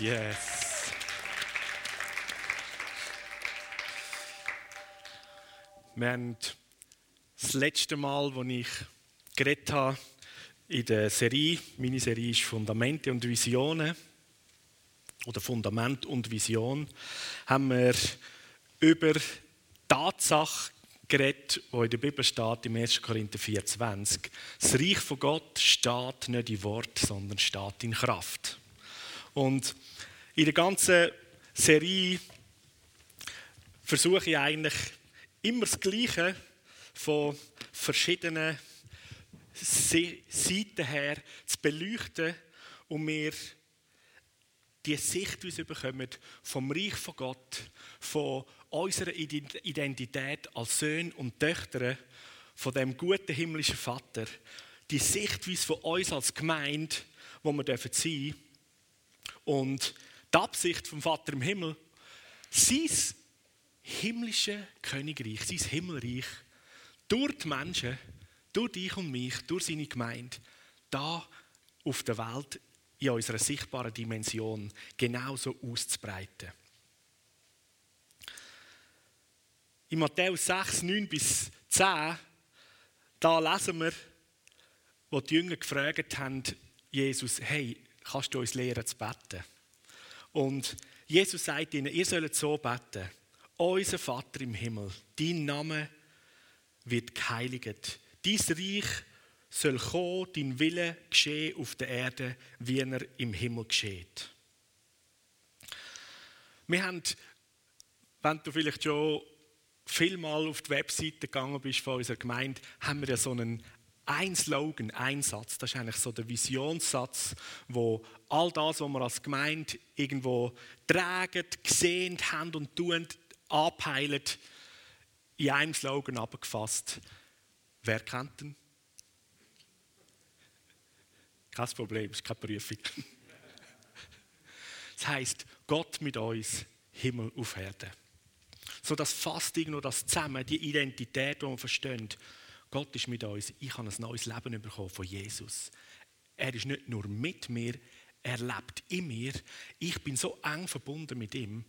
Yes. Wir haben das letzte Mal, als ich geredet in der Serie, meine Serie ist Fundamente und Visionen, oder Fundament und Vision, haben wir über Tatsache geredet, die in der Bibel steht, im 1. Korinther 4,20. Das Reich von Gott steht nicht in Wort, sondern steht in Kraft. Und in der ganzen Serie versuche ich eigentlich immer das Gleiche von verschiedenen Seiten her zu beleuchten und mir die Sichtweise bekommen vom Reich von Gott, von unserer Identität als Söhne und Töchter von dem guten himmlischen Vater, die Sichtweise von uns als Gemeinde, wo wir sein. dürfen und die Absicht vom Vater im Himmel, sein himmlische Königreich, sein Himmelreich, durch die Menschen, durch dich und mich, durch seine Gemeinde, da auf der Welt in unserer sichtbaren Dimension genauso auszubreiten. In Matthäus 6, 9 bis 10, da lesen wir, wo die Jünger gefragt haben, Jesus, hey, kannst du uns lehren zu beten? Und Jesus sagt ihnen, ihr sollt so beten. Unser Vater im Himmel, dein Name wird geheiligt. Dein Reich soll kommen, dein Wille geschehen auf der Erde, wie er im Himmel geschieht. Wir haben, wenn du vielleicht schon vielmal auf die Webseite gegangen bist von unserer Gemeinde, haben wir ja so einen ein Slogan, ein Satz. Das ist eigentlich so der Visionssatz, wo all das, was wir als Gemeinde irgendwo tragen, gesehen haben und tun, abheilen, in einem Slogan abgefasst. Wer kennt den? Kein Problem, ist keine Prüfung. Das heißt, Gott mit uns, Himmel auf Erde. So das fasst irgendwo das zusammen, die Identität, die wir verstehen. Gott ist mit uns. Ich habe ein neues Leben bekommen von Jesus. Er ist nicht nur mit mir, er lebt in mir. Ich bin so eng verbunden mit ihm.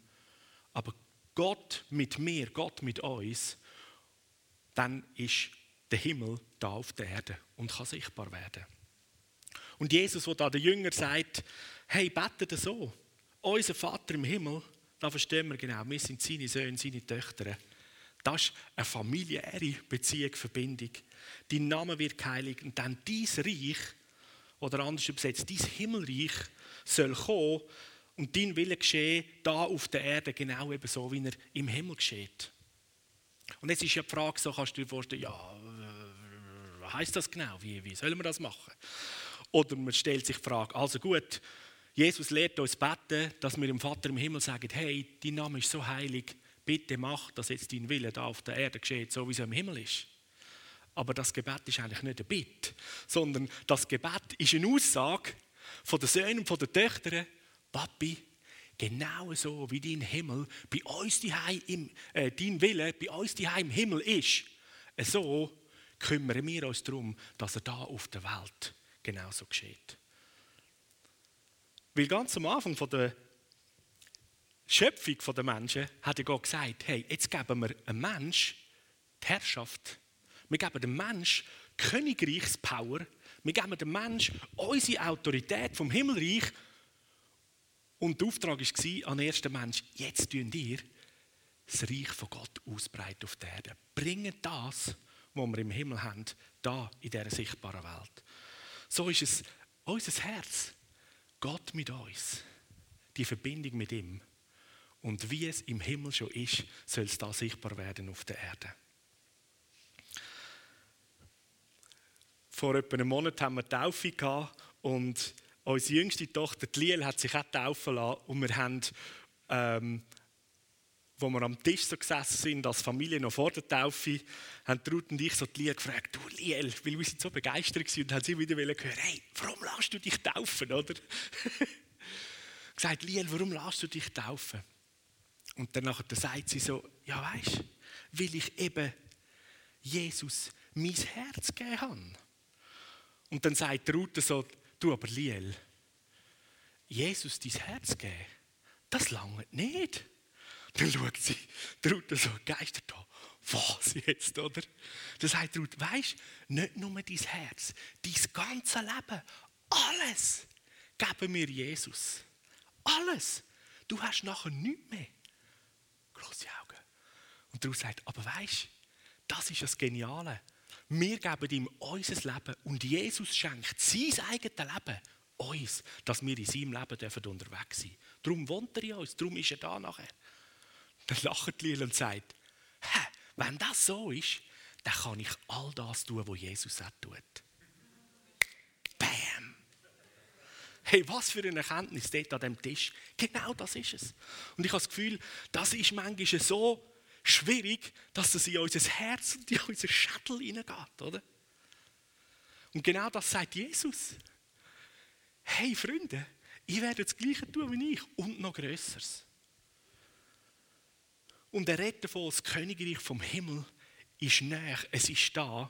Aber Gott mit mir, Gott mit uns, dann ist der Himmel da auf der Erde und kann sichtbar werden. Und Jesus, wo da der Jünger sagt, hey, betet so. Unser Vater im Himmel, da verstehen wir genau, wir sind seine Söhne, seine Töchter. Das ist eine familiäre Beziehung, Verbindung. Dein Name wird geheiligt und dann dein Reich, oder anders übersetzt, dein Himmelreich soll kommen und dein Wille geschehen, da auf der Erde, genau eben so, wie er im Himmel geschieht. Und jetzt ist ja die Frage, so kannst du dir vorstellen, ja, was heißt das genau? Wie, wie sollen wir das machen? Oder man stellt sich die Frage, also gut, Jesus lehrt uns beten, dass wir dem Vater im Himmel sagen, hey, dein Name ist so heilig, bitte mach, dass jetzt dein Wille da auf der Erde geschieht, so wie es im Himmel ist. Aber das Gebet ist eigentlich nicht ein Bitt, sondern das Gebet ist eine Aussage von den Söhnen und von den Töchtern, Papi, genau so wie dein Himmel bei uns im, äh, dein Wille bei uns die im Himmel ist, so kümmern wir uns darum, dass er da auf der Welt genauso geschieht. Weil ganz am Anfang von der Schöpfung der Menschen hat ja Gott gesagt, hey, jetzt geben wir einem Mensch die Herrschaft. Wir geben dem Mensch Königreichspower. Wir geben dem Mensch unsere Autorität vom Himmelreich. Und der Auftrag war an den ersten Mensch, jetzt tun ihr das Reich von Gott ausbreiten auf der Erde. Bringen das, was wir im Himmel haben, da in dieser sichtbaren Welt. So ist es unser Herz. Gott mit uns. Die Verbindung mit ihm. Und wie es im Himmel schon ist, soll es da sichtbar werden auf der Erde. Vor etwa einem Monat haben wir Taufe gehabt und unsere jüngste Tochter, Liel, hat sich auch taufen lassen und wir haben, ähm, wo wir am Tisch so gesessen sind, als Familie noch vor der Taufe, haben Ruth und ich so die Liel gefragt, du Liel, weil wir sind so begeistert waren und haben sie wieder hören, hey, warum lässt du dich taufen, oder? gesagt, Liel, warum lässt du dich taufen? Und dann sagt sie so, ja weißt, weil ich eben Jesus mein Herz gegeben habe. Und dann sagt Ruth so, du aber Liel, Jesus dein Herz geben, das lange nicht. Dann schaut sie, der Ruth so geistert an. Was jetzt, oder? Dann sagt Ruth, weisst nicht nur dein Herz, dein ganzes Leben, alles geben wir Jesus. Alles. Du hast nachher nichts mehr. Große Augen. Und Ruth sagt, aber weisst das ist das Geniale. Wir geben ihm unser Leben und Jesus schenkt sein eigenes Leben uns, dass wir in seinem Leben dürfen unterwegs sein dürfen. Darum wohnt er in uns, darum ist er da nachher. Dann lacht Lila und sagt, Hä, wenn das so ist, dann kann ich all das tun, was Jesus auch tut. Hey, was für eine Erkenntnis dort an dem Tisch. Genau das ist es. Und ich habe das Gefühl, das ist manchmal so schwierig, dass es in unser Herz und in unser Schädel hineingeht, oder? Und genau das sagt Jesus. Hey Freunde, ich werde das Gleiche tun wie ich und noch Größeres. Und er redet davon, das Königreich vom Himmel ist näher, es ist da.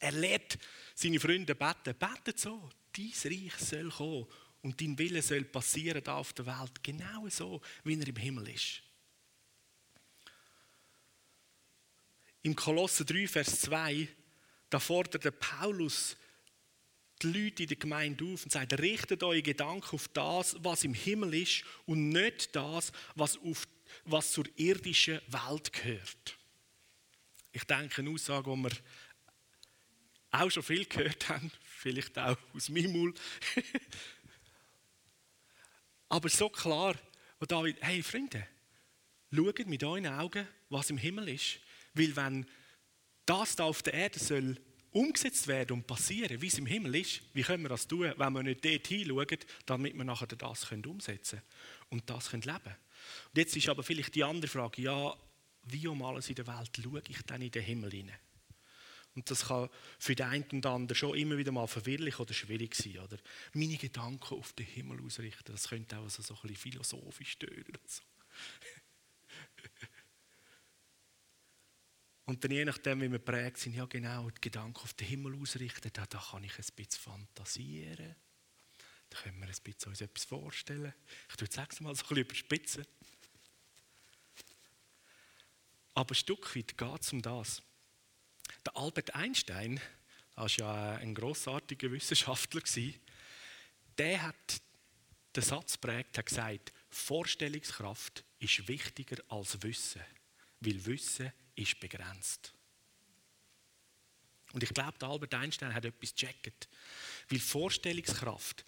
Er lehrt seine Freunde beten, betet so, dein Reich soll kommen und dein Wille soll passieren da auf der Welt, genau so, wie er im Himmel ist. Im Kolosse 3, Vers 2, da fordert Paulus die Leute in der Gemeinde auf und sagt, richtet eure Gedanken auf das, was im Himmel ist und nicht das, was, auf, was zur irdischen Welt gehört. Ich denke, eine Aussage, die wir auch schon viel gehört haben, vielleicht auch aus meinem Mund. Aber so klar, und David, hey Freunde, schaut mit euren Augen, was im Himmel ist. Weil wenn das da auf der Erde soll umgesetzt werden und passieren, wie es im Himmel ist, wie können wir das tun, wenn wir nicht dort hinschauen, damit wir nachher das können umsetzen und das können leben Und jetzt ist aber vielleicht die andere Frage, ja, wie um alles in der Welt schaue ich dann in den Himmel hinein? Und das kann für den einen und anderen schon immer wieder mal verwirrlich oder schwierig sein. Oder? Meine Gedanken auf den Himmel ausrichten, das könnte auch so, so ein bisschen philosophisch stören. So. Und dann je nachdem, wie wir prägt sind, ja genau, die Gedanken auf den Himmel ausrichten, da, da kann ich ein bisschen fantasieren. Da können wir ein bisschen uns etwas vorstellen. Ich tue es mal so ein bisschen überspitzen. Aber ein Stück weit geht es um das. Der Albert Einstein, war ja ein grossartiger Wissenschaftler, der hat den Satz prägt, hat gesagt, Vorstellungskraft ist wichtiger als Wissen, weil Wissen ist begrenzt. Und ich glaube, Albert Einstein hat etwas gecheckt. Weil Vorstellungskraft,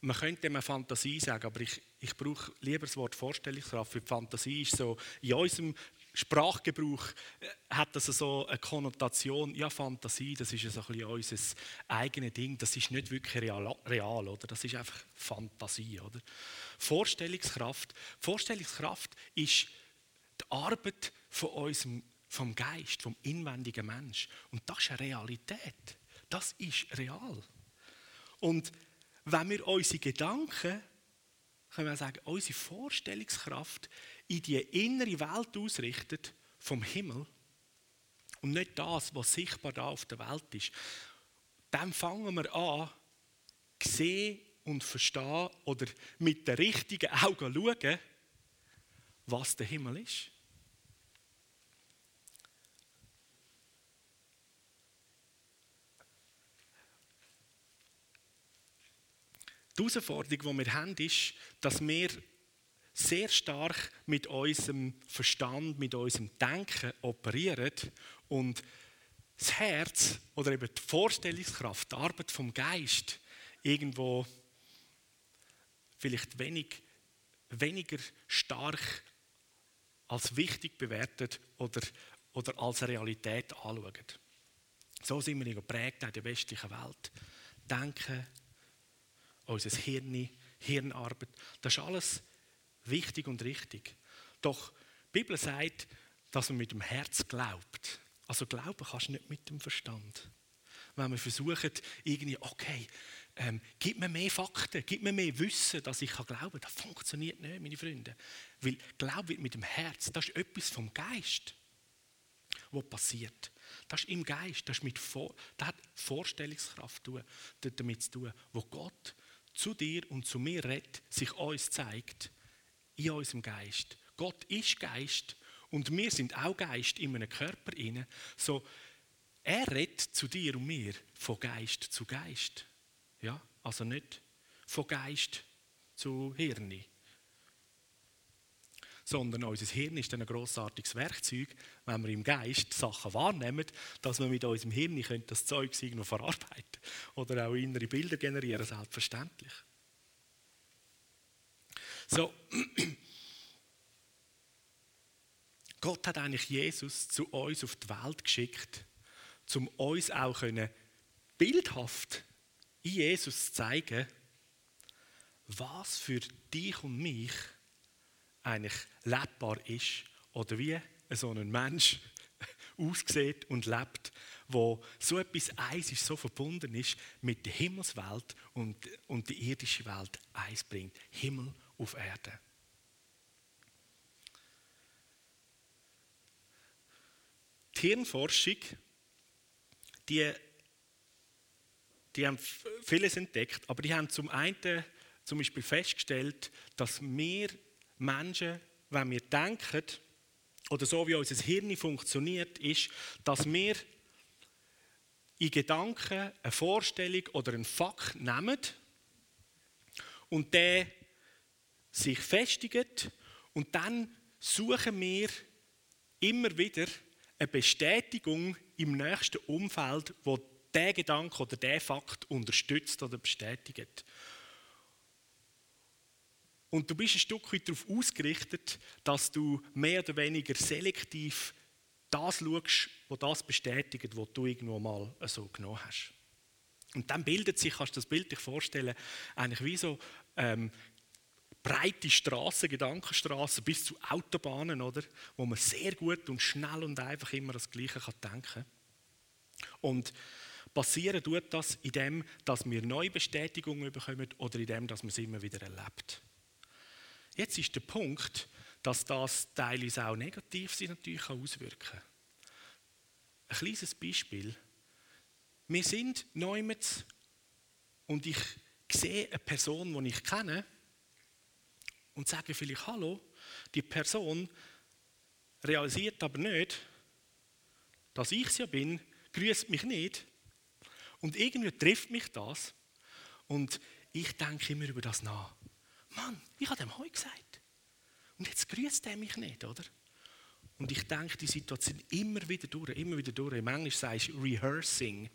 man könnte dem Fantasie sagen, aber ich, ich brauche lieber das Wort Vorstellungskraft, weil Fantasie ist so, in unserem Sprachgebrauch äh, hat das so eine Konnotation, ja Fantasie, das ist so ein bisschen unser eigenes Ding, das ist nicht wirklich real, real oder? das ist einfach Fantasie. Oder? Vorstellungskraft, Vorstellungskraft ist die Arbeit von unserem, vom Geist, vom inwendigen Mensch. Und das ist eine Realität. Das ist real. Und wenn wir unsere Gedanken, können wir sagen, unsere Vorstellungskraft in die innere Welt ausrichten, vom Himmel, und nicht das, was sichtbar da auf der Welt ist, dann fangen wir an, sehen und verstehen oder mit den richtigen Augen schauen, was der Himmel ist. Die Herausforderung, die wir haben, ist, dass wir sehr stark mit unserem Verstand, mit unserem Denken operieren und das Herz oder eben die Vorstellungskraft, die Arbeit vom Geist irgendwo vielleicht wenig, weniger stark als wichtig bewertet oder, oder als Realität anschauen. So sind wir geprägt in der westlichen Welt. Denken, unser Hirn, Hirnarbeit. Das ist alles wichtig und richtig. Doch die Bibel sagt, dass man mit dem Herz glaubt. Also glauben kannst du nicht mit dem Verstand. Wenn wir versuchen, irgendwie, okay, ähm, gib mir mehr Fakten, gib mir mehr Wissen, dass ich glauben kann, das funktioniert nicht, meine Freunde. Weil Glaube wird mit dem Herz, das ist etwas vom Geist, was passiert. Das ist im Geist, das, ist mit Vor das hat Vorstellungskraft damit zu tun, wo Gott zu dir und zu mir redet, sich uns zeigt, in unserem Geist. Gott ist Geist und wir sind auch Geist in einem Körper inne. So, er redet zu dir und mir von Geist zu Geist. Ja, also nicht von Geist zu Hirn. Sondern unser Hirn ist ein grossartiges Werkzeug, wenn wir im Geist Sachen wahrnehmen, dass wir mit unserem Hirn das Zeug irgendwo verarbeiten oder auch innere Bilder generieren, selbstverständlich. So, Gott hat eigentlich Jesus zu uns auf die Welt geschickt, um uns auch können, bildhaft in Jesus zu zeigen, was für dich und mich eigentlich lebbar ist oder wie so ein Mensch aussieht und lebt, wo so etwas eins ist, so verbunden ist mit der Himmelswelt und, und die irdische Welt eins bringt. Himmel auf Erde. Die Hirnforschung die, die haben vieles entdeckt, aber die haben zum einen zum Beispiel festgestellt, dass wir Menschen, wenn wir denken, oder so wie unser Hirn funktioniert, ist, dass wir in Gedanken eine Vorstellung oder einen Fakt nehmen und der sich festigt und dann suchen wir immer wieder eine Bestätigung im nächsten Umfeld, wo der Gedanke oder der Fakt unterstützt oder bestätigt. Und du bist ein Stück weit darauf ausgerichtet, dass du mehr oder weniger selektiv das schaust, was das bestätigt, was du irgendwo mal so genommen hast. Und dann bildet sich, kannst du das Bild dir vorstellen, eigentlich wie so ähm, breite Straßen, Gedankenstraßen bis zu Autobahnen, oder? wo man sehr gut und schnell und einfach immer das Gleiche kann denken. Und passieren tut das in dem, dass wir neue Bestätigungen bekommen oder in dem, dass man es immer wieder erlebt. Jetzt ist der Punkt, dass das teilweise auch negativ sich natürlich auswirken kann. Ein kleines Beispiel. Wir sind Neumets und ich sehe eine Person, die ich kenne, und sage vielleicht Hallo. Die Person realisiert aber nicht, dass ich es ja bin, grüßt mich nicht. Und irgendwie trifft mich das. Und ich denke immer über das nach. Mann, ich habe dem heute gesagt. Und jetzt grüßt er mich nicht, oder? Und ich denke die Situation immer wieder durch, immer wieder durch. Im Englisch sagst du rehearsing.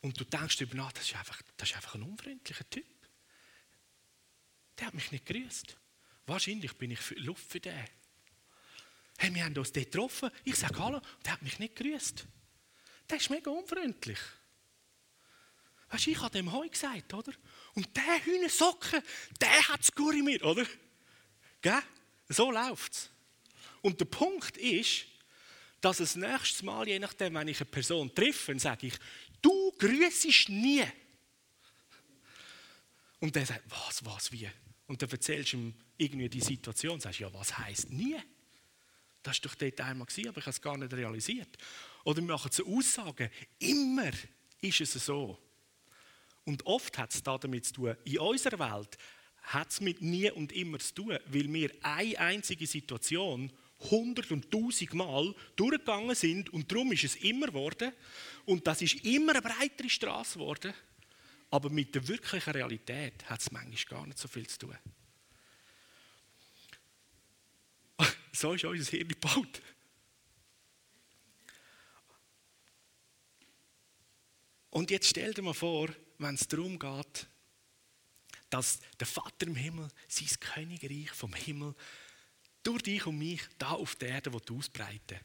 Und du denkst darüber nach, das ist einfach, das ist einfach ein unfreundlicher Typ. Der hat mich nicht grüßt. Wahrscheinlich bin ich für Luft für den. Hey, wir haben uns dort getroffen. Ich sage Hallo. Der hat mich nicht grüßt. Der ist mega unfreundlich. Weißt du, ich habe dem Heu gesagt, oder? Und der Hühnersocken, der hat es gut in mir, oder? Gell? So läuft es. Und der Punkt ist, dass das nächste Mal, je nachdem, wenn ich eine Person treffe, sage ich, du grüßest nie. Und der sagt, was, was, wie? Und dann erzählst du ihm irgendwie die Situation und sagst, ja, was heißt nie? Das war doch dort einmal, gewesen, aber ich habe es gar nicht realisiert. Oder wir machen so Aussagen, immer ist es so. Und oft hat es damit zu tun, in unserer Welt hat es mit nie und immer zu tun, weil wir eine einzige Situation hundert und tausend Mal durchgegangen sind und darum ist es immer geworden und das ist immer eine breitere Straße geworden aber mit der wirklichen Realität hat es manchmal gar nicht so viel zu tun. So ist unser Hirn gebaut. Und jetzt stell dir mal vor, wenn es darum geht, dass der Vater im Himmel sein Königreich vom Himmel durch dich und mich da auf der Erde ausbreiten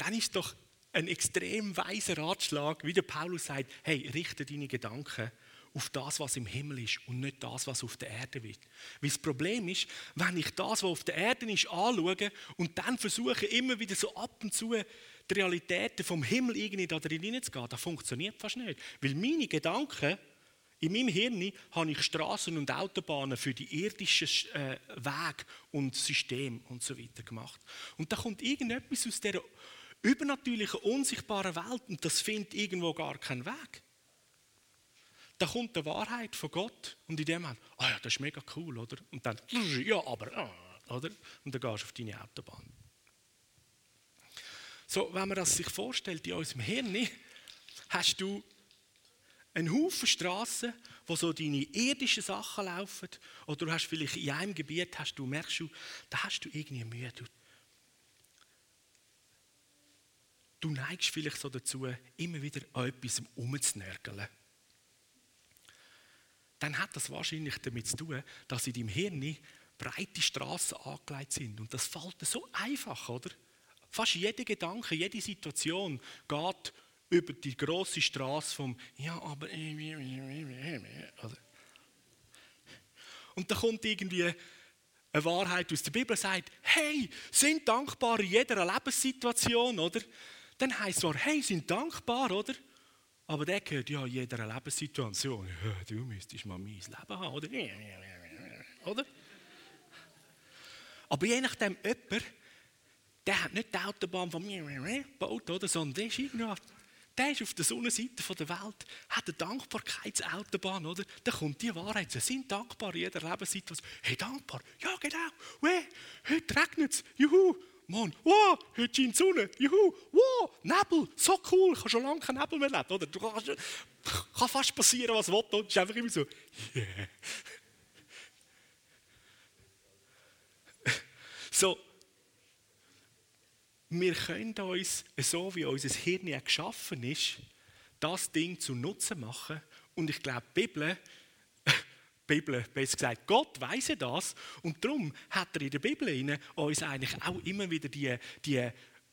dann ist doch ein extrem weiser Ratschlag, wie der Paulus sagt, hey, richte deine Gedanken auf das, was im Himmel ist und nicht das, was auf der Erde ist. Weil das Problem ist, wenn ich das, was auf der Erde ist, anschaue und dann versuche, immer wieder so ab und zu die Realitäten vom Himmel irgendwie da drin hineinzugehen, das funktioniert fast nicht. Weil meine Gedanken, in meinem Hirn habe ich Straßen und Autobahnen für die irdischen äh, Wege und System und so weiter gemacht. Und da kommt irgendetwas aus dieser übernatürlichen, unsichtbaren Welt und das findet irgendwo gar keinen Weg. da kommt die Wahrheit von Gott und in dem Moment, ah oh ja, das ist mega cool, oder? Und dann, ja, aber, ah, oder? Und dann gehst du auf deine Autobahn. So, wenn man das sich vorstellt in unserem Hirn, hast du einen Haufen Straßen, wo so deine irdischen Sachen laufen, oder du hast vielleicht in einem Gebiet, hast du, merkst du, da hast du irgendwie Mühe. Du, du neigst vielleicht so dazu, immer wieder an etwas umzunörgeln. Dann hat das wahrscheinlich damit zu tun, dass in deinem Hirn breite Straßen angelegt sind. Und das fällt so einfach, oder? Fast jeder Gedanke, jede Situation geht über die große Straße vom Ja, aber. Und da kommt irgendwie eine Wahrheit aus der Bibel, sagt: Hey, sind dankbar in jeder Lebenssituation, oder? Dann heißt es zwar: Hey, sind dankbar, oder? Aber der gehört ja in jeder Lebenssituation. Ja, du müsstest mal mein Leben haben, oder? oder? Aber je nachdem, jemand, der hat nicht die Autobahn von mir gebaut, oder? sondern der ist irgendwo der ist auf der Sonnenseite der Welt, hat eine Dankbarkeitsautobahn, oder? Da kommt die Wahrheit. Sie sind dankbar in jeder Lebenssituation. Hey, dankbar? Ja, genau. Hey, heute regnet es. Juhu. Mann, wow, heute scheint die Sonne. Juhu. Wow, Nebel. So cool. Ich habe schon lange keinen Nebel mehr erlebt, oder? Du kannst, kann fast passieren, was will. Es ist einfach immer so, yeah. So, wir können uns, so wie unser Hirn geschaffen ist, das Ding zu Nutzen machen. Und ich glaube, die Bibel, Bibel, besser gesagt, Gott weiß ja das. Und darum hat er in der Bibel uns eigentlich auch immer wieder die, die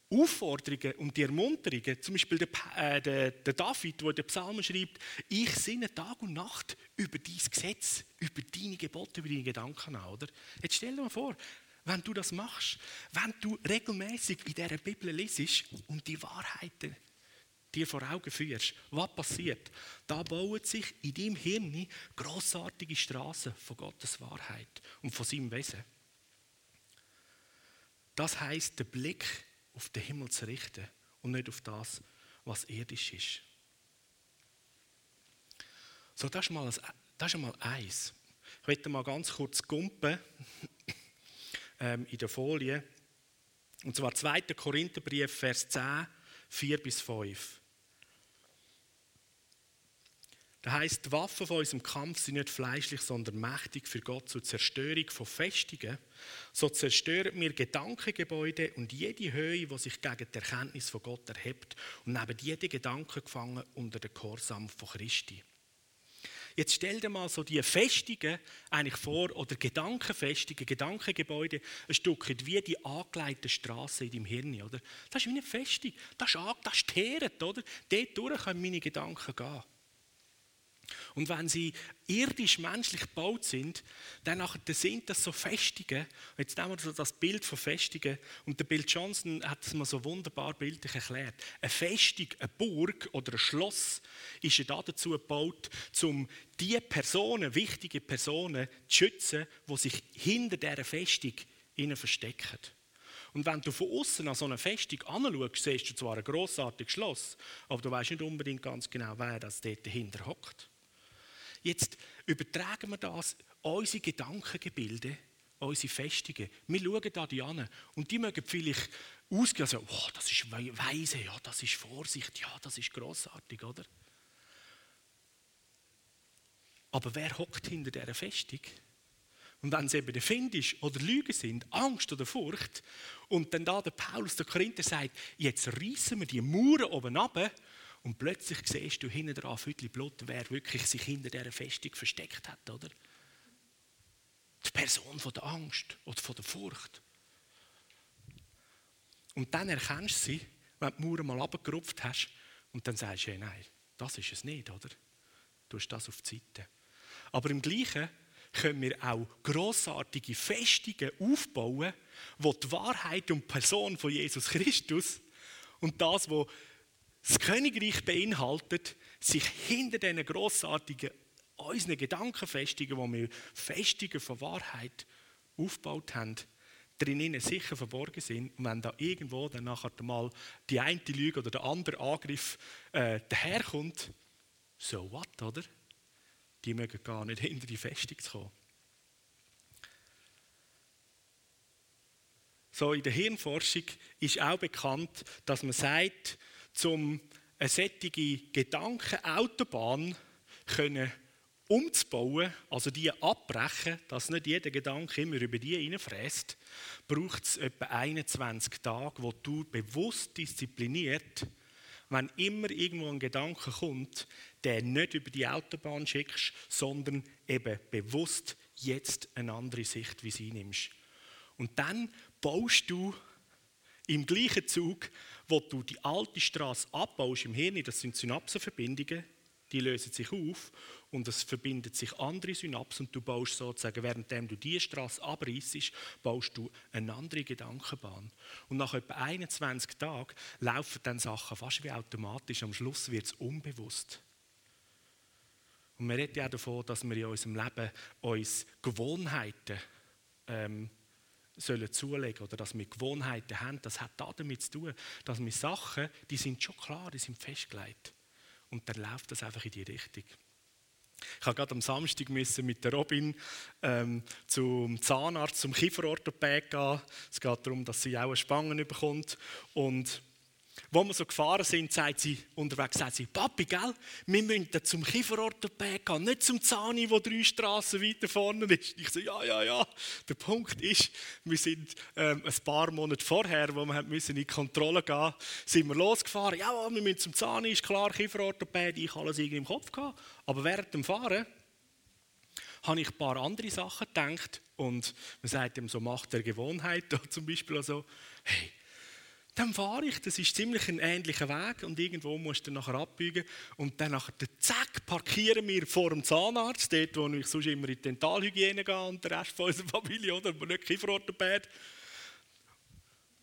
Aufforderungen und die Ermunterungen, zum Beispiel der, äh, der, der David, der den Psalmen schreibt, ich sinne Tag und Nacht über dein Gesetz, über deine Gebote, über deine Gedanken an. Jetzt stell dir mal vor, wenn du das machst, wenn du regelmäßig in dieser Bibel liest und die Wahrheiten dir vor Augen führst, was passiert? Da bauen sich in deinem Hirn großartige Straßen von Gottes Wahrheit und von seinem Wesen. Das heißt, den Blick auf den Himmel zu richten und nicht auf das, was irdisch ist. So, das ist mal, das ist mal eins. Ich möchte mal ganz kurz gumpen in der Folie. Und zwar 2. Korintherbrief, Vers 10, 4 bis 5. Da heißt, die Waffen von unserem Kampf sind nicht fleischlich, sondern mächtig für Gott zur Zerstörung von Festungen. So zerstören wir Gedankengebäude und jede Höhe, die sich gegen die Erkenntnis von Gott erhebt und neben jede Gedanken gefangen unter den Gehorsam von Christi. Jetzt stell dir mal so die Festungen eigentlich vor, oder Gedankenfestungen, Gedankengebäude, ein Stück wie die angelegten Straßen in deinem Hirn, oder? Das ist wie eine Festung, das ist, das ist Teeret, oder? Dort durch können meine Gedanken gehen. Und wenn sie irdisch menschlich gebaut sind, dann sind das so Festungen. Jetzt nehmen wir so das Bild von Festungen. Und der Bill Johnson hat es mal so wunderbar bildlich erklärt. Eine Festung, eine Burg oder ein Schloss ist ja dazu gebaut, um die Personen, wichtige Personen zu schützen, die sich hinter dieser Festung verstecken. Und wenn du von außen an so eine Festung anschaust, siehst du zwar ein grossartiges Schloss, aber du weißt nicht unbedingt ganz genau, wer das dort dahinter hockt. Jetzt übertragen wir das unsere Gedankengebilde, unsere Festungen. Wir schauen da die an und die mögen vielleicht ausgehen, also, oh, das ist weise, ja, das ist Vorsicht, ja, das ist großartig, oder? Aber wer hockt hinter dieser Festung? Und wenn es eben der Find ist oder Lügen sind, Angst oder Furcht, und dann da der Paulus, der Korinther sagt, jetzt reißen wir die Mauern oben ab und plötzlich siehst du hinten dran Viertel Blut, wer wirklich sich hinter dieser Festung versteckt hat, oder? Die Person von der Angst oder von der Furcht. Und dann erkennst du sie, wenn du die Mauer mal abgerupft hast, und dann sagst du, hey, nein, das ist es nicht, oder? Du hast das auf die Seite. Aber im Gleichen können wir auch grossartige Festungen aufbauen, wo die Wahrheit und Person von Jesus Christus und das, was das Königreich beinhaltet, sich hinter diesen grossartigen, unseren Gedankenfestungen, wo wir Festungen von Wahrheit aufgebaut haben, drinnen sicher verborgen sind. Und wenn da irgendwo dann nachher mal die eine Lüge oder der andere Angriff äh, daherkommt, so what, oder? die mögen gar nicht hinter die Festung kommen. So in der Hirnforschung ist auch bekannt, dass man sagt, zum eine solche Gedankenautobahn können umzubauen, also die abbrechen, dass nicht jeder Gedanke immer über die hineinfräst, braucht es etwa 21 Tage, wo du bewusst diszipliniert, wenn immer irgendwo ein Gedanke kommt, der nicht über die Autobahn schickst, sondern eben bewusst jetzt eine andere Sicht wie sie nimmst. Und dann baust du im gleichen Zug, wo du die alte Straße abbaust im Hirn, das sind Synapsenverbindungen, die lösen sich auf und es verbindet sich andere Synapsen und du baust sozusagen, währenddem du diese Straße abreißt, baust du eine andere Gedankenbahn. Und nach etwa 21 Tagen laufen dann Sachen fast wie automatisch, am Schluss wird es unbewusst. Und wir reden ja davon, dass wir in unserem Leben uns Gewohnheiten ähm, sollen zulegen oder dass wir Gewohnheiten haben, das hat damit zu tun, dass wir Sachen, die sind schon klar, die sind festgelegt. Und dann läuft das einfach in die Richtung. Ich habe gerade am Samstag mit der Robin ähm, zum Zahnarzt, zum Kieferorthopäd gehen. Es geht darum, dass sie auch eine Spange bekommt. Und wo wir so gefahren sind, sagt sie unterwegs, sagt sie, Papi, gell, wir müssen zum Kieferorthopäd gehen, nicht zum Zahni, der drei Straßen weiter vorne ist. Ich so, ja, ja, ja. Der Punkt ist, wir sind ähm, ein paar Monate vorher, wo wir müssen in die Kontrolle gehen sind wir losgefahren. Ja, wir müssen zum Zahni, ist klar, Kieferorthopäd, ich alles irgendwie im Kopf gehabt. Aber während dem Fahren habe ich ein paar andere Sachen gedacht und man sagt ihm so, Macht der Gewohnheit, zum Beispiel so, hey, dann fahre ich, das ist ziemlich ein ähnlicher Weg und irgendwo musst du nachher abbiegen und dann nachher, zack, parkieren wir vor dem Zahnarzt, dort wo ich sonst immer in die Dentalhygiene gehe und der Rest von unserer Familie, oder, aber nicht Kieferorthopäd.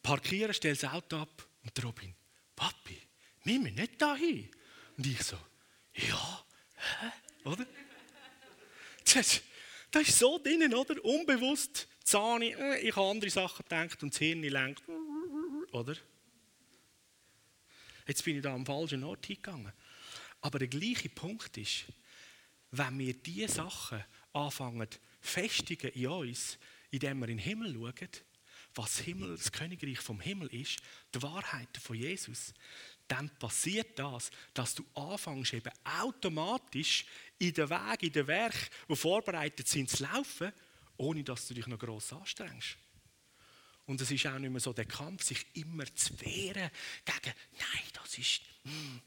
Parkieren, stell das Auto ab und der Robin, Papi, wir müssen nicht dahin. Und ich so, ja, hä, oder? Das, das ist so drinnen, oder? Unbewusst, Zahne, äh, ich habe andere Sachen gedacht und das Hirn lenkt oder? Jetzt bin ich da am falschen Ort hingegangen. Aber der gleiche Punkt ist, wenn wir diese Sachen anfangen festigen in uns, indem wir in den Himmel schauen, was Himmel, das Königreich vom Himmel ist, die Wahrheiten von Jesus, dann passiert das, dass du anfängst eben automatisch in den Weg, in den Werk, die vorbereitet sind, zu laufen, ohne dass du dich noch gross anstrengst. Und es ist auch nicht mehr so der Kampf, sich immer zu wehren gegen, nein, das ist, hm,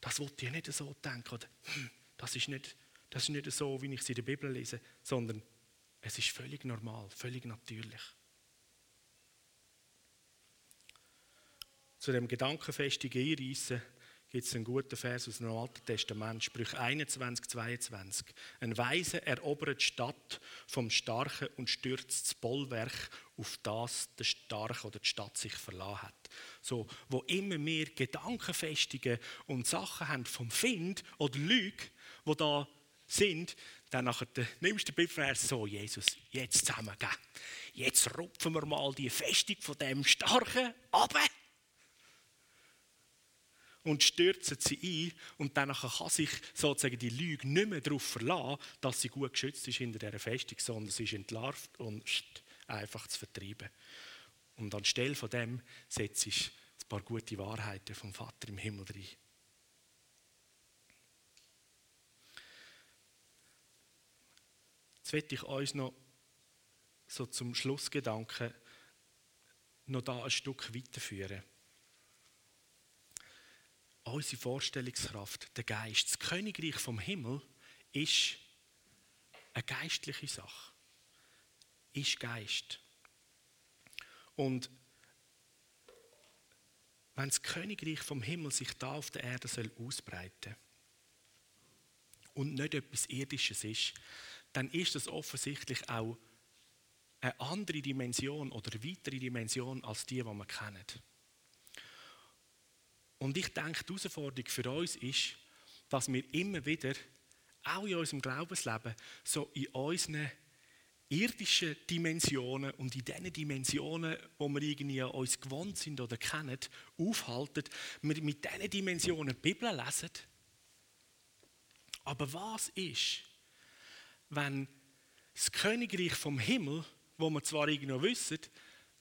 das wollte ich nicht so denken. Oder, hm, das, ist nicht, das ist nicht so, wie ich es in der Bibel lese, sondern es ist völlig normal, völlig natürlich. Zu dem gedankenfestigen Einreissen gibt es einen guten Vers aus dem Alten Testament, Sprüche 21, 22. Ein Weise erobert die Stadt vom Starken und stürzt das Bollwerk, auf das der Starke oder die Stadt sich verlassen hat. So, wo immer mehr Gedanken festigen und Sachen haben vom Find oder Lüge, wo da sind, dann nachher nimmst du den Bibelvers so, Jesus, jetzt zusammen, jetzt rupfen wir mal die Festung von dem Starken ab und stürzen sie ein und dann kann sich sozusagen die Lüge nicht mehr darauf verlassen, dass sie gut geschützt ist hinter dieser Festung, sondern sie ist entlarvt und einfach zu vertreiben. Und anstelle von dem setze ich ein paar gute Wahrheiten vom Vater im Himmel rein. Jetzt möchte ich euch noch so zum Schlussgedanken noch da ein Stück weiterführen unsere Vorstellungskraft, der Geist. Das Königreich vom Himmel ist eine geistliche Sache. Ist Geist. Und wenn das Königreich vom Himmel sich da auf der Erde soll ausbreiten und nicht etwas Irdisches ist, dann ist das offensichtlich auch eine andere Dimension oder eine weitere Dimension als die, die wir kennen. Und ich denke, die Herausforderung für uns ist, dass wir immer wieder, auch in unserem Glaubensleben, so in unseren irdischen Dimensionen und in diesen Dimensionen, wo wir irgendwie an uns gewohnt sind oder kennen, aufhalten, wir mit diesen Dimensionen die Bibel lesen. Aber was ist, wenn das Königreich vom Himmel, wo wir zwar irgendwo wissen,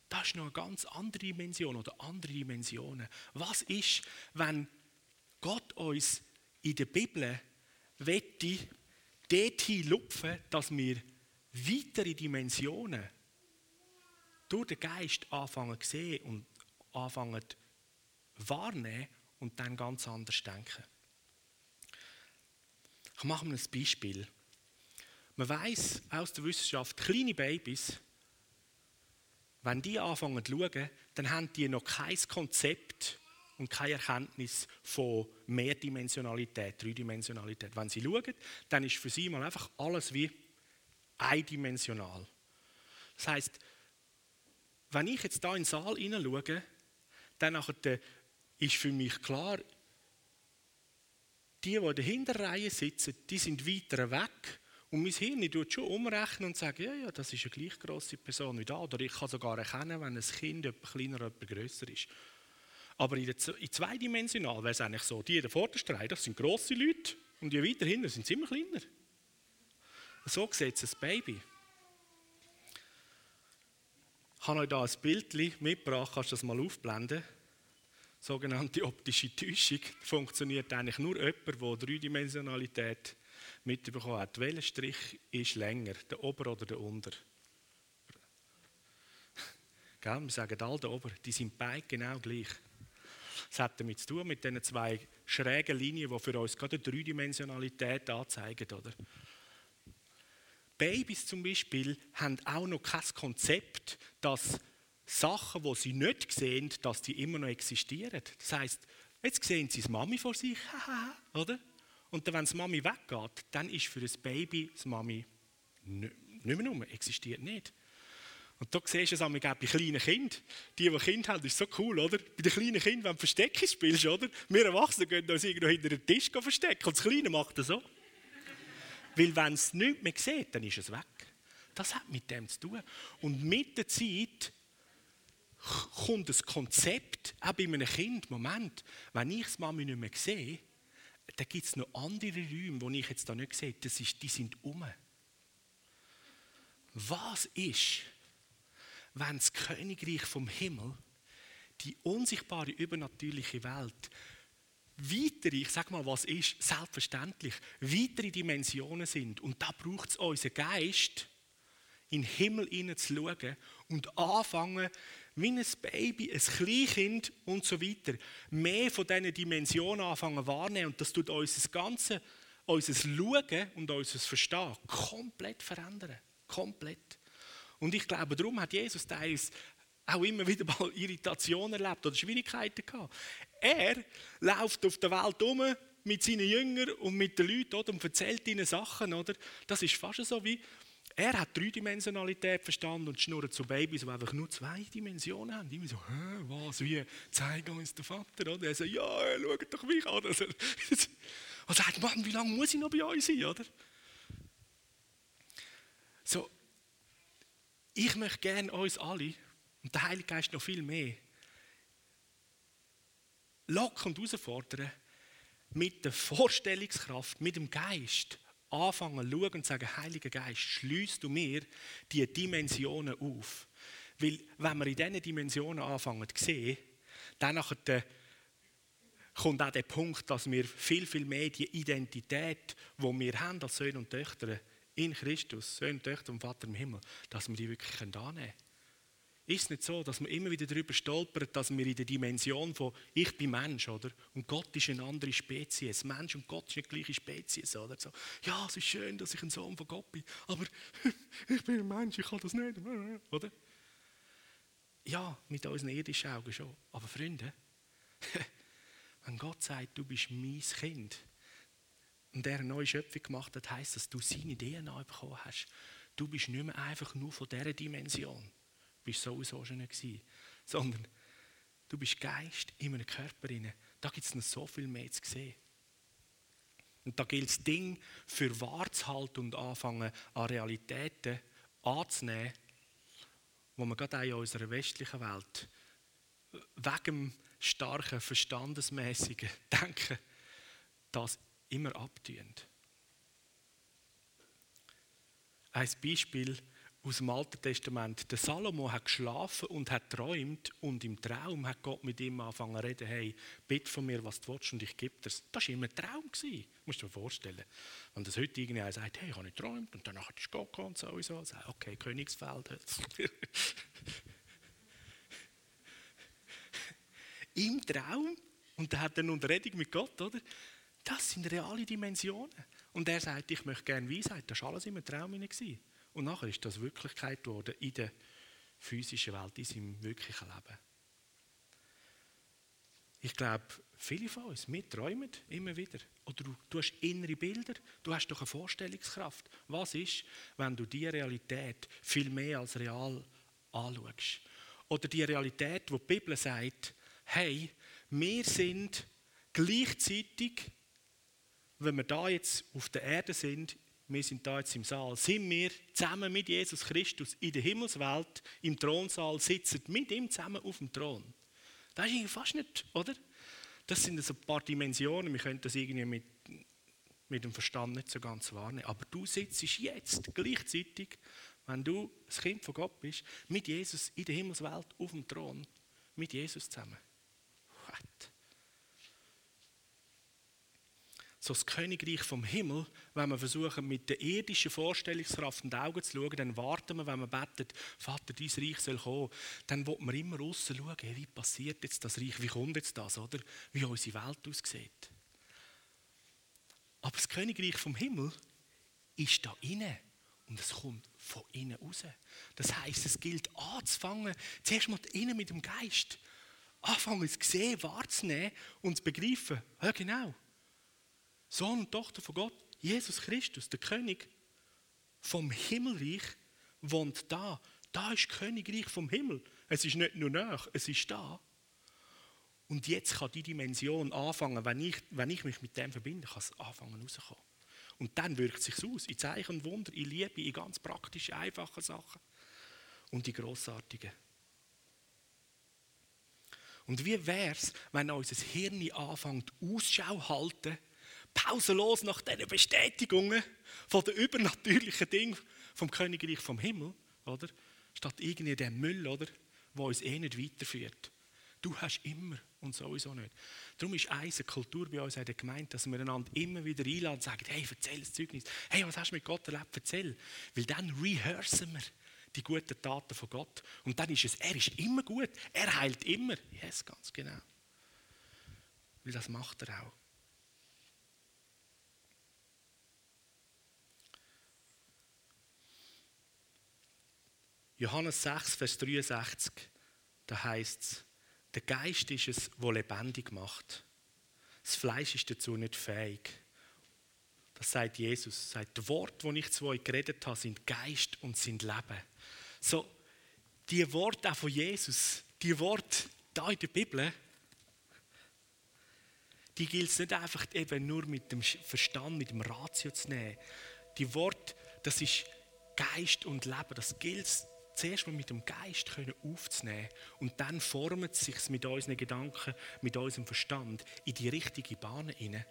das ist noch eine ganz andere Dimension oder andere Dimensionen. Was ist, wenn Gott uns in der Bibel wette, dorthin lupfen, dass wir weitere Dimensionen durch den Geist anfangen zu sehen und anfangen wahrnehmen und dann ganz anders denken. Ich mache mal ein Beispiel. Man weiß aus der Wissenschaft, kleine Babys, wenn die anfangen zu schauen, dann haben die noch kein Konzept und keine Erkenntnis von Mehrdimensionalität, Dreidimensionalität. Wenn sie schauen, dann ist für sie mal einfach alles wie eindimensional. Das heißt, wenn ich jetzt da in den Saal hineinschaue, dann ist für mich klar, die, die in der Hinterreihe sitzen, die sind weiter weg. Und mein Hirn tut schon umrechnen und sagt, ja, ja, das ist eine gleich grosse Person wie da. Oder ich kann sogar erkennen, wenn ein Kind etwas kleiner oder etwas grösser ist. Aber in, in zweidimensional wäre es eigentlich so, die in der vordersten Reihe, das sind grosse Leute und die weiter hinten sind ziemlich kleiner. So sieht es ein Baby. Ich habe euch hier ein Bild mitgebracht, kannst du das mal aufblenden? Sogenannte optische Täuschung funktioniert eigentlich nur jemand, der Dreidimensionalität mitbekommen hat. Welcher Strich ist länger, der Ober oder der Unter? Gell? Wir sagen alle der Ober, die sind beide genau gleich. Das hat damit zu tun, mit diesen zwei schrägen Linien, die für uns gerade eine Dreidimensionalität anzeigen. Oder? Babys zum Beispiel haben auch noch kein Konzept, dass Sachen, die sie nicht sehen, dass die immer noch existieren. Das heißt, jetzt sehen sie das Mami vor sich, oder? Und wenn das Mami weggeht, dann ist für das Baby das Mami nicht mehr nur, existiert nicht. Und da siehst du es auch bei kleinen Kindern. Die, die Kinder haben, ist so cool, oder? Bei den kleinen Kindern, wenn du Verstecken spielst, oder? Wir Erwachsenen gehen uns irgendwo hinter den Tisch verstecken und das Kleine macht das so. Weil wenn es nichts mehr sieht, dann ist es weg. Das hat mit dem zu tun. Und mit der Zeit kommt das Konzept, auch bei einem Kind, Moment, wenn ich das Mami nicht mehr sehe, dann gibt es noch andere Räume, die ich jetzt da nicht sehe, das ist, die sind um. Was ist, wenn das Königreich vom Himmel, die unsichtbare, übernatürliche Welt, weitere, ich sage mal, was ist, selbstverständlich, weitere Dimensionen sind. Und da braucht es unseren Geist, in den Himmel zu schauen und anfangen, wie ein Baby, ein Kleinkind und so weiter, mehr von diesen Dimensionen anfangen wahrnehmen. Und das tut unser ganzes unser Schauen und unser Verstehen komplett verändern. Komplett. Und ich glaube, darum hat Jesus teils auch immer wieder mal Irritationen erlebt oder Schwierigkeiten gehabt. Er läuft auf der Welt um mit seinen Jüngern und mit den Leuten oder, und erzählt ihnen Sachen. Oder? Das ist fast so wie, er hat Dreidimensionalität verstanden und schnurrt zu Babys, die einfach nur zwei Dimensionen haben. Immer so, Hä, was, wie, zeig uns den Vater. Oder? Er sagt, ja, schaut doch mich an. Und sagt, Mann, wie lange muss ich noch bei euch sein? Oder? So, ich möchte gerne uns alle, und der Heilige Geist noch viel mehr, locken und herausfordern, mit der Vorstellungskraft, mit dem Geist anfangen zu schauen und sagen, Heiliger Geist, schließt du mir die Dimensionen auf. Weil wenn wir in diesen Dimensionen anfangen zu sehen, dann nachher kommt auch der Punkt, dass wir viel, viel mehr die Identität, die wir haben als Söhne und Töchter in Christus, Söhne und Töchter vom Vater im Himmel, dass wir die wirklich annehmen können. Ist es nicht so, dass wir immer wieder darüber stolpern, dass wir in der Dimension von ich bin Mensch, oder? Und Gott ist eine andere Spezies. Mensch und Gott ist eine gleiche Spezies, oder? So, ja, es ist schön, dass ich ein Sohn von Gott bin, aber ich bin ein Mensch, ich kann das nicht, oder? Ja, mit unseren irdischen Augen schon. Aber Freunde, wenn Gott sagt, du bist mein Kind und er eine neue Schöpfung gemacht hat, heißt das, dass du seine DNA bekommen hast. Du bist nicht mehr einfach nur von dieser Dimension bist sowieso schon nicht gewesen, sondern du bist Geist in einem Körper. Da gibt es noch so viel mehr zu sehen. Und da gilt das Ding für wahr zu halten und anfangen, an Realitäten anzunehmen, die man gerade auch in unserer westlichen Welt wegen dem starken, verstandesmäßigen Denken das immer abtun. Ein Beispiel aus dem Alten Testament. Der Salomo hat geschlafen und hat träumt und im Traum hat Gott mit ihm angefangen zu reden, hey, bitte von mir, was du willst und ich gebe dir Das war immer ein Traum. Gewesen. Musst du dir vorstellen. Wenn das heute irgendjemand sagt, hey, ich habe nicht geträumt und danach ist Gott gekommen und sowieso, sagt, okay, Königsfeld. Im Traum und er hat eine Unterredung mit Gott, oder? Das sind reale Dimensionen. Und er sagt, ich möchte gerne Weisheit. Das war alles im Traum. Gewesen. Und nachher ist das Wirklichkeit geworden in der physischen Welt, in seinem wirklichen Leben. Ich glaube, viele von uns, wir träumen immer wieder. Oder du, du hast innere Bilder, du hast doch eine Vorstellungskraft. Was ist, wenn du die Realität viel mehr als real anschaust? Oder die Realität, wo die Bibel sagt, hey, wir sind gleichzeitig, wenn wir da jetzt auf der Erde sind, wir sind da jetzt im Saal, sind wir zusammen mit Jesus Christus in der Himmelswelt, im Thronsaal, sitzen mit ihm zusammen auf dem Thron. Das ist irgendwie fast nicht, oder? Das sind so ein paar Dimensionen, wir können das irgendwie mit, mit dem Verstand nicht so ganz wahrnehmen. Aber du sitzt jetzt gleichzeitig, wenn du das Kind von Gott bist, mit Jesus in der Himmelswelt auf dem Thron, mit Jesus zusammen. What? So das Königreich vom Himmel, wenn wir versuchen, mit der irdischen Vorstellungskraft in die Augen zu schauen, dann warten wir, wenn wir beten, Vater, dein Reich soll kommen, dann wollen wir immer raus schauen, wie passiert jetzt das Reich, wie kommt jetzt das, oder? Wie unsere Welt aussieht. Aber das Königreich vom Himmel ist da inne und es kommt von innen raus. Das heißt, es gilt anzufangen, zuerst mal innen mit dem Geist, anfangen zu sehen, wahrzunehmen und zu begreifen, ja genau, Sohn und Tochter von Gott, Jesus Christus, der König vom Himmelreich, wohnt da. Da ist Königreich vom Himmel. Es ist nicht nur nach, es ist da. Und jetzt kann die Dimension anfangen, wenn ich, wenn ich mich mit dem verbinde, kann es anfangen rauskommen. Und dann wirkt es sich aus, in Zeichen und Wunder, in Liebe, in ganz praktischen, einfachen Sachen und die grossartigen. Und wie wäre es, wenn unser Hirn anfängt, Ausschau halten pausenlos nach diesen Bestätigungen von den übernatürlichen Dingen vom Königreich vom Himmel, oder? Statt irgendwie dem Müll, oder? Wo uns eh nicht weiterführt. Du hast immer und sowieso nicht. Darum ist eine Kultur bei uns in der Gemeinde, dass wir einander immer wieder einladen und sagen, hey, erzähl das Zeugnis. Hey, was hast du mit Gott erlebt? Erzähl. Weil dann rehearsen wir die guten Taten von Gott. Und dann ist es, er ist immer gut. Er heilt immer. Yes, ganz genau. Weil das macht er auch. Johannes 6, Vers 63, da heißt es, der Geist ist es, der lebendig macht. Das Fleisch ist dazu nicht fähig. Das sagt Jesus. Sagt, die Worte, die ich zu euch geredet habe, sind Geist und sind Leben. So, die Worte auch von Jesus, die Worte da in der Bibel, die gilt es nicht einfach eben nur mit dem Verstand, mit dem Ratio zu nehmen. Die Worte, das ist Geist und Leben. Das gilt zuerst mal mit dem Geist können aufzunehmen und dann formt es sich mit unseren Gedanken, mit unserem Verstand in die richtige Bahn hinein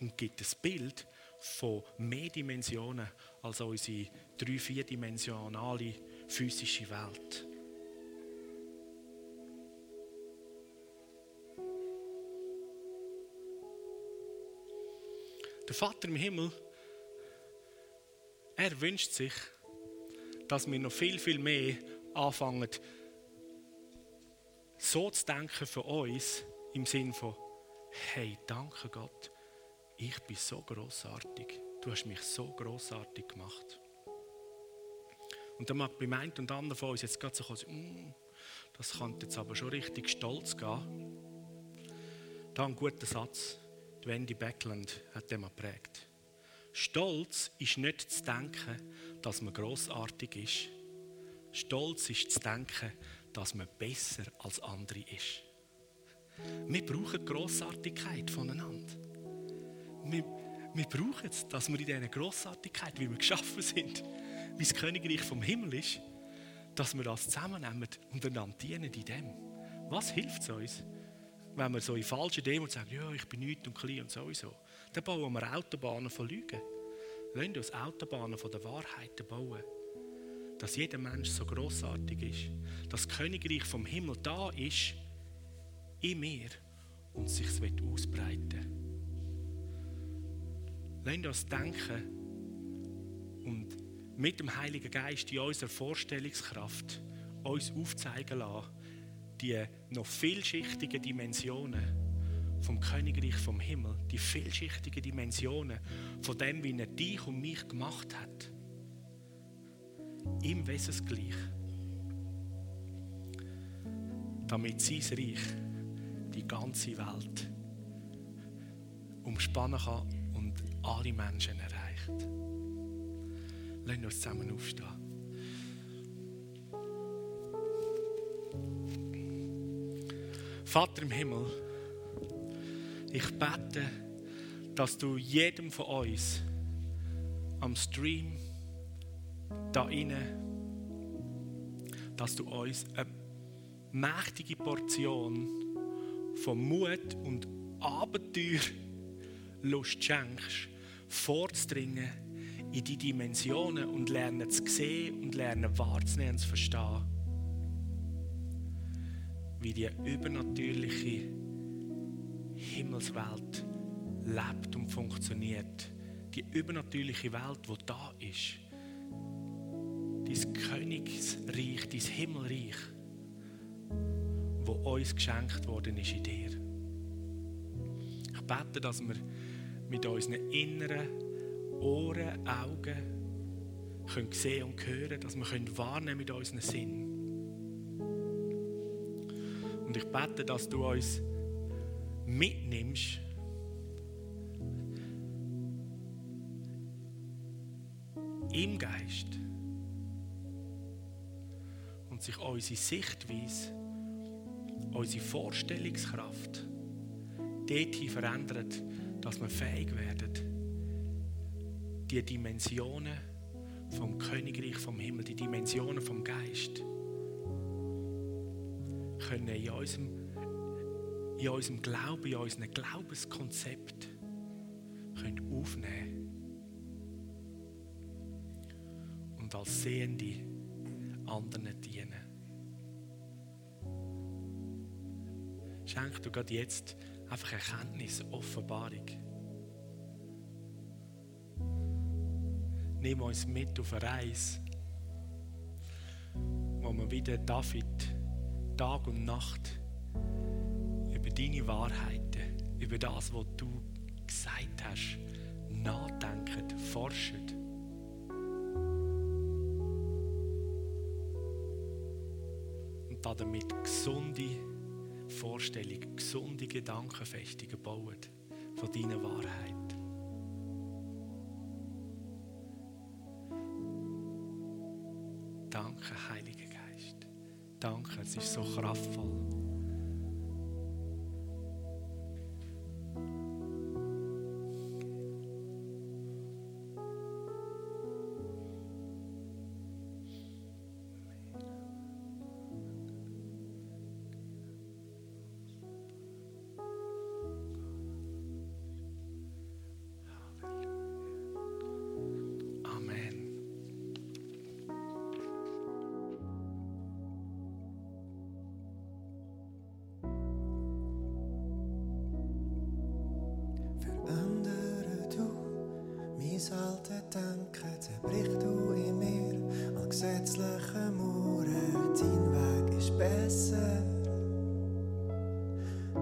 und gibt das Bild von mehr Dimensionen als unsere drei-, vierdimensionale physische Welt. Der Vater im Himmel, er wünscht sich, dass wir noch viel, viel mehr anfangen, so zu denken für uns, im Sinn von, hey, danke Gott, ich bin so großartig. Du hast mich so großartig gemacht. Und dann mag beim einen und anderen von uns jetzt gerade so kommen, mm, das könnte jetzt aber schon richtig stolz gehen. Da ein guter Satz, die Wendy Beckland hat den mal geprägt. Stolz ist nicht zu denken, dass man großartig ist. Stolz ist zu denken, dass man besser als andere ist. Wir brauchen Grossartigkeit voneinander. Wir, wir brauchen es, dass wir in dieser Grossartigkeit, wie wir geschaffen sind, wie das Königreich vom Himmel ist, dass wir das zusammennehmen und einander dienen in dem. Was hilft es uns, wenn wir so in falschen Demos sagen, ja, ich bin nichts und klein und sowieso? Dann bauen wir Autobahnen von Lügen. Lasst uns Autobahnen von der Wahrheit bauen. Dass jeder Mensch so großartig ist. Dass das Königreich vom Himmel da ist, in mir und sich ausbreiten Lasst uns denken und mit dem Heiligen Geist in unserer Vorstellungskraft uns aufzeigen lassen, die noch vielschichtigen Dimensionen vom Königreich vom Himmel, die vielschichtigen Dimensionen von dem, wie er dich und mich gemacht hat. Im Wesensgleich. Damit sein Reich die ganze Welt umspannen kann und alle Menschen erreicht. Lass uns zusammen aufstehen. Vater im Himmel, ich bete, dass du jedem von uns am Stream da inne, dass du uns eine mächtige Portion von Mut und Abenteuerlust schenkst, vorzudringen in die Dimensionen und lernen zu sehen und lernen wahrzunehmen und zu verstehen, wie die übernatürliche Himmelswelt lebt und funktioniert. Die übernatürliche Welt, die da ist. Dein Königsreich, dein Himmelreich, wo uns geschenkt worden ist in dir. Ich bete, dass wir mit unseren inneren Ohren, Augen können sehen und hören, dass wir können wahrnehmen mit unseren Sinn. Und ich bete, dass du uns mitnimmst, im Geist. Und sich unsere Sichtweise, unsere Vorstellungskraft dorthin verändert, dass wir fähig werden, die Dimensionen vom Königreich vom Himmel, die Dimensionen vom Geist, können in unserem, in unserem Glauben, in unserem Glaubenskonzept können aufnehmen und als Sehende anderen dienen. Schenk du gerade jetzt einfach Erkenntnis, Offenbarung. Nimm uns mit auf eine Reise, wo wir wieder David Tag und Nacht über deine Wahrheiten, über das, was du gesagt hast, nachdenken, forschen. Und damit gesunde Vorstellungen, gesunde Gedankenfestungen bauen von deiner Wahrheit. Es ist so kraftvoll.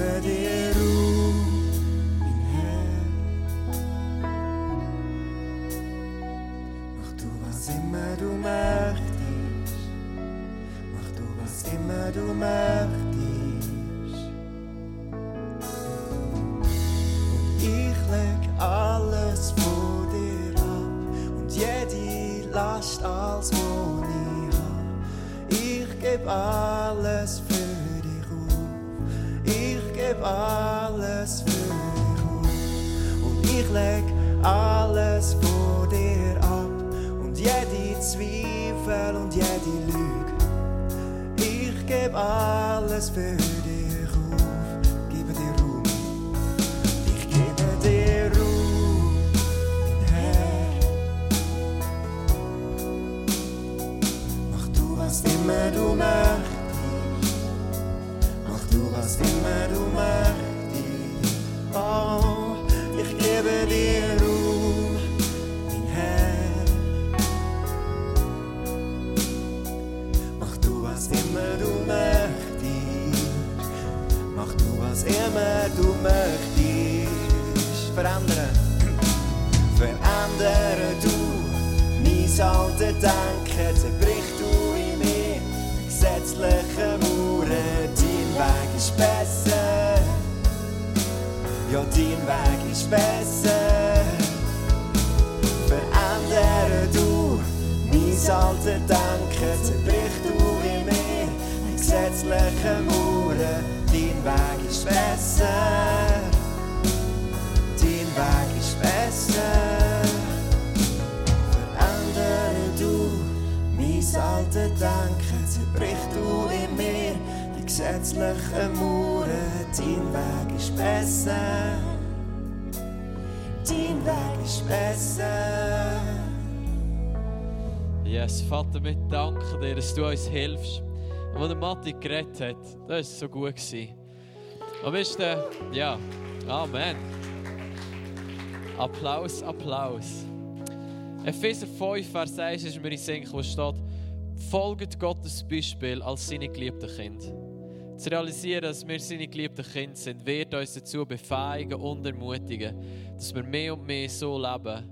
ich Ja, dein Weg ist besser. Verändere du mein alte Denken. Zerbrich du in mir gesetzliche Mauern. Dein Weg ist besser. Dein Weg ist besser. Verändere du mein alte Denken. Zerbrich du in mir die gesetzlichen Mauern. Dein Weg ist besser. Dein Weg ist besser. Yes, Vater, wir danken dir, dass du uns hilfst. Und als Matti geredet hat, das war so gut. Und wisst ihr, ja, Amen. Applaus, Applaus. Epheser 5, Vers 1 ist mir in Sinn, wo steht, folgt Gottes Beispiel als seine geliebten Kinder. Zu realisieren, dass wir seine geliebten Kinder sind, wird uns dazu befähigen und ermutigen, dass wir mehr und mehr so leben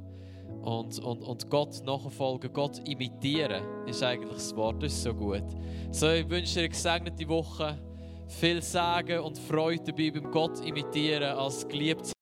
und, und, und Gott nachfolgen, Gott imitieren, ist eigentlich das Wort. Das ist so gut. So, ich wünsche dir eine gesegnete Woche, viel Sagen und Freude dabei beim Gott imitieren als geliebt